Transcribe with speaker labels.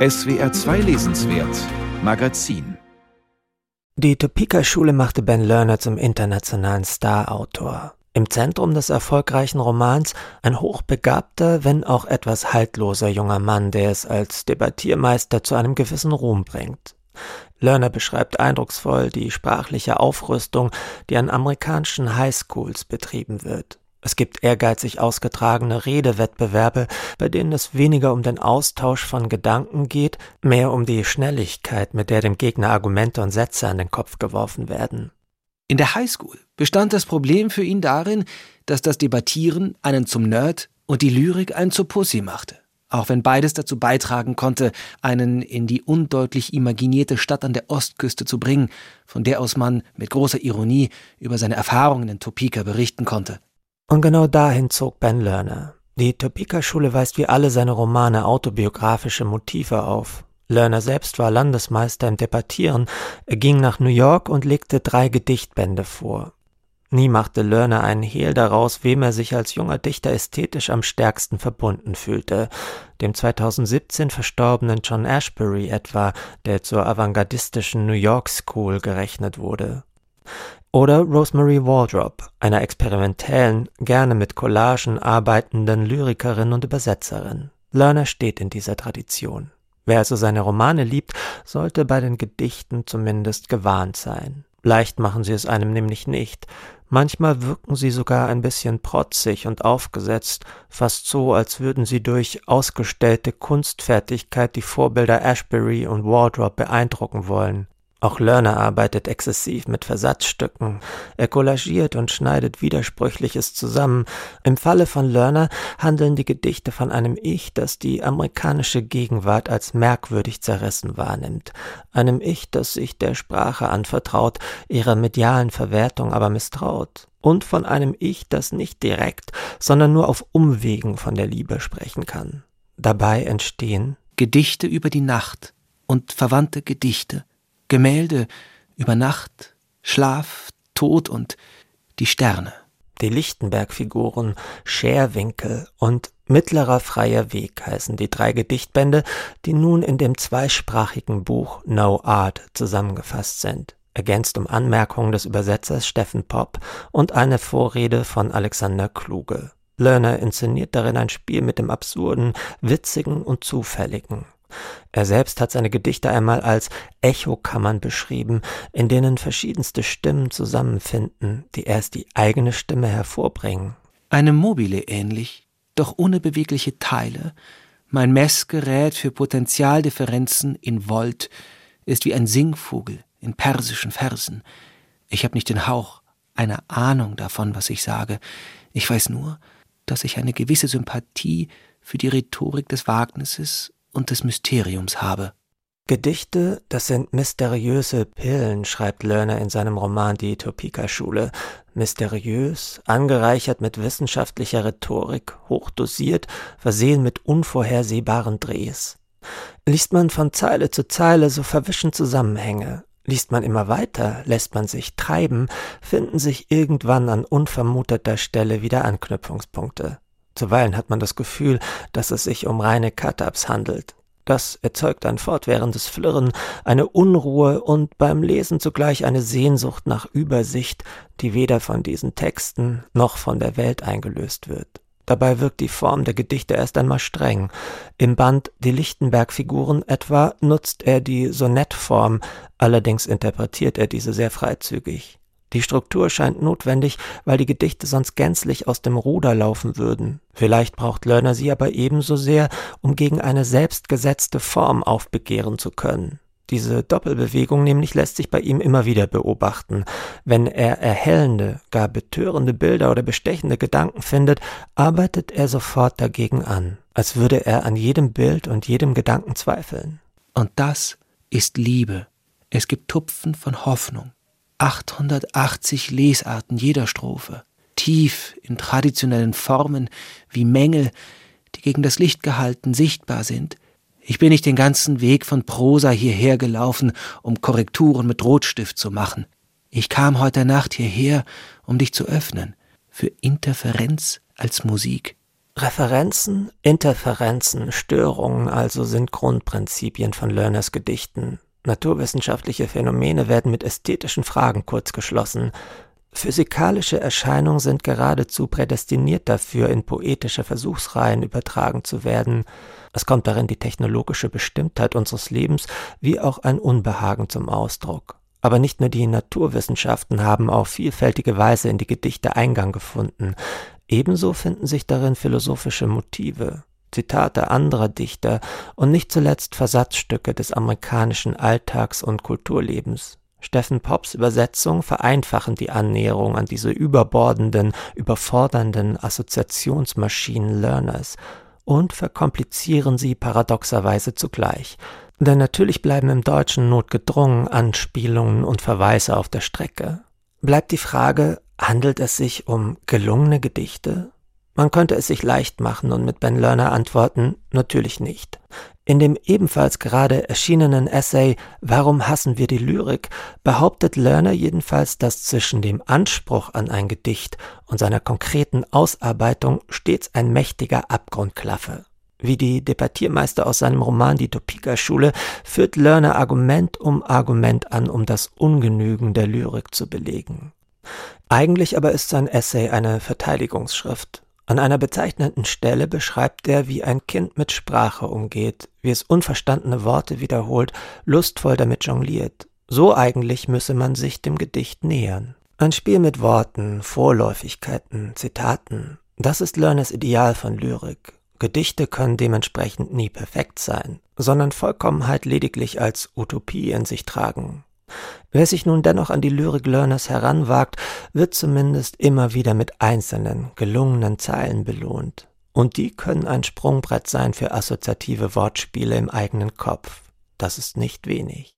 Speaker 1: SWR 2 Lesenswert Magazin
Speaker 2: Die Topeka-Schule machte Ben Lerner zum internationalen Star-Autor. Im Zentrum des erfolgreichen Romans ein hochbegabter, wenn auch etwas haltloser junger Mann, der es als Debattiermeister zu einem gewissen Ruhm bringt. Lerner beschreibt eindrucksvoll die sprachliche Aufrüstung, die an amerikanischen Highschools betrieben wird. Es gibt ehrgeizig ausgetragene Redewettbewerbe, bei denen es weniger um den Austausch von Gedanken geht, mehr um die Schnelligkeit, mit der dem Gegner Argumente und Sätze an den Kopf geworfen werden.
Speaker 3: In der Highschool bestand das Problem für ihn darin, dass das Debattieren einen zum Nerd und die Lyrik einen zur Pussy machte. Auch wenn beides dazu beitragen konnte, einen in die undeutlich imaginierte Stadt an der Ostküste zu bringen, von der aus man mit großer Ironie über seine Erfahrungen in Topeka berichten konnte.
Speaker 2: Und genau dahin zog Ben Lerner. Die Topeka-Schule weist wie alle seine Romane autobiografische Motive auf. Lerner selbst war Landesmeister im Debattieren, er ging nach New York und legte drei Gedichtbände vor. Nie machte Lerner einen Hehl daraus, wem er sich als junger Dichter ästhetisch am stärksten verbunden fühlte. Dem 2017 verstorbenen John Ashbery etwa, der zur avantgardistischen New York School gerechnet wurde. Oder Rosemary Waldrop, einer experimentellen, gerne mit Collagen arbeitenden Lyrikerin und Übersetzerin. Lerner steht in dieser Tradition. Wer also seine Romane liebt, sollte bei den Gedichten zumindest gewarnt sein. Leicht machen sie es einem nämlich nicht. Manchmal wirken sie sogar ein bisschen protzig und aufgesetzt, fast so, als würden sie durch ausgestellte Kunstfertigkeit die Vorbilder Ashbery und Wardrop beeindrucken wollen. Auch Lerner arbeitet exzessiv mit Versatzstücken. Er collagiert und schneidet Widersprüchliches zusammen. Im Falle von Lerner handeln die Gedichte von einem Ich, das die amerikanische Gegenwart als merkwürdig zerrissen wahrnimmt. Einem Ich, das sich der Sprache anvertraut, ihrer medialen Verwertung aber misstraut. Und von einem Ich, das nicht direkt, sondern nur auf Umwegen von der Liebe sprechen kann. Dabei entstehen
Speaker 3: Gedichte über die Nacht und verwandte Gedichte Gemälde über Nacht, Schlaf, Tod und die Sterne.
Speaker 2: Die Lichtenberg-Figuren Scherwinkel und Mittlerer freier Weg heißen die drei Gedichtbände, die nun in dem zweisprachigen Buch No Art zusammengefasst sind, ergänzt um Anmerkungen des Übersetzers Steffen Popp und eine Vorrede von Alexander Kluge. Lerner inszeniert darin ein Spiel mit dem Absurden, Witzigen und Zufälligen. Er selbst hat seine Gedichte einmal als Echokammern beschrieben, in denen verschiedenste Stimmen zusammenfinden, die erst die eigene Stimme hervorbringen.
Speaker 3: Einem Mobile ähnlich, doch ohne bewegliche Teile. Mein Messgerät für Potentialdifferenzen in Volt ist wie ein Singvogel in persischen Versen. Ich habe nicht den Hauch einer Ahnung davon, was ich sage. Ich weiß nur, dass ich eine gewisse Sympathie für die Rhetorik des Wagnisses und des Mysteriums habe.
Speaker 2: Gedichte, das sind mysteriöse Pillen, schreibt Lerner in seinem Roman Die Topeka-Schule. Mysteriös, angereichert mit wissenschaftlicher Rhetorik, hochdosiert, versehen mit unvorhersehbaren Drehs. Liest man von Zeile zu Zeile, so verwischen Zusammenhänge. Liest man immer weiter, lässt man sich treiben, finden sich irgendwann an unvermuteter Stelle wieder Anknüpfungspunkte. Zuweilen hat man das Gefühl, dass es sich um reine Katabs handelt. Das erzeugt ein fortwährendes Flirren, eine Unruhe und beim Lesen zugleich eine Sehnsucht nach Übersicht, die weder von diesen Texten noch von der Welt eingelöst wird. Dabei wirkt die Form der Gedichte erst einmal streng. Im Band Die Lichtenberg-Figuren etwa nutzt er die Sonettform, allerdings interpretiert er diese sehr freizügig. Die Struktur scheint notwendig, weil die Gedichte sonst gänzlich aus dem Ruder laufen würden. Vielleicht braucht Lerner sie aber ebenso sehr, um gegen eine selbstgesetzte Form aufbegehren zu können. Diese Doppelbewegung nämlich lässt sich bei ihm immer wieder beobachten. Wenn er erhellende, gar betörende Bilder oder bestechende Gedanken findet, arbeitet er sofort dagegen an, als würde er an jedem Bild und jedem Gedanken zweifeln.
Speaker 3: Und das ist Liebe. Es gibt Tupfen von Hoffnung. 880 Lesarten jeder Strophe, tief in traditionellen Formen wie Mängel, die gegen das Licht gehalten sichtbar sind. Ich bin nicht den ganzen Weg von Prosa hierher gelaufen, um Korrekturen mit Rotstift zu machen. Ich kam heute Nacht hierher, um dich zu öffnen, für Interferenz als Musik.
Speaker 2: Referenzen, Interferenzen, Störungen also sind Grundprinzipien von Lerners Gedichten. Naturwissenschaftliche Phänomene werden mit ästhetischen Fragen kurzgeschlossen. Physikalische Erscheinungen sind geradezu prädestiniert dafür, in poetische Versuchsreihen übertragen zu werden. Es kommt darin die technologische Bestimmtheit unseres Lebens wie auch ein Unbehagen zum Ausdruck. Aber nicht nur die Naturwissenschaften haben auf vielfältige Weise in die Gedichte Eingang gefunden. Ebenso finden sich darin philosophische Motive, Zitate anderer Dichter und nicht zuletzt Versatzstücke des amerikanischen Alltags- und Kulturlebens. Steffen Pops Übersetzung vereinfachen die Annäherung an diese überbordenden, überfordernden Assoziationsmaschinen Learners und verkomplizieren sie paradoxerweise zugleich. Denn natürlich bleiben im Deutschen notgedrungen Anspielungen und Verweise auf der Strecke. Bleibt die Frage, Handelt es sich um gelungene Gedichte? Man könnte es sich leicht machen und mit Ben Lerner antworten, natürlich nicht. In dem ebenfalls gerade erschienenen Essay Warum hassen wir die Lyrik behauptet Lerner jedenfalls, dass zwischen dem Anspruch an ein Gedicht und seiner konkreten Ausarbeitung stets ein mächtiger Abgrund klaffe. Wie die Debattiermeister aus seinem Roman Die Topeka-Schule führt Lerner Argument um Argument an, um das Ungenügen der Lyrik zu belegen. Eigentlich aber ist sein Essay eine Verteidigungsschrift. An einer bezeichnenden Stelle beschreibt er, wie ein Kind mit Sprache umgeht, wie es unverstandene Worte wiederholt, lustvoll damit jongliert. So eigentlich müsse man sich dem Gedicht nähern. Ein Spiel mit Worten, Vorläufigkeiten, Zitaten, das ist Lerners Ideal von Lyrik. Gedichte können dementsprechend nie perfekt sein, sondern Vollkommenheit lediglich als Utopie in sich tragen. Wer sich nun dennoch an die Lyrik Learners heranwagt, wird zumindest immer wieder mit einzelnen, gelungenen Zeilen belohnt. Und die können ein Sprungbrett sein für assoziative Wortspiele im eigenen Kopf. Das ist nicht wenig.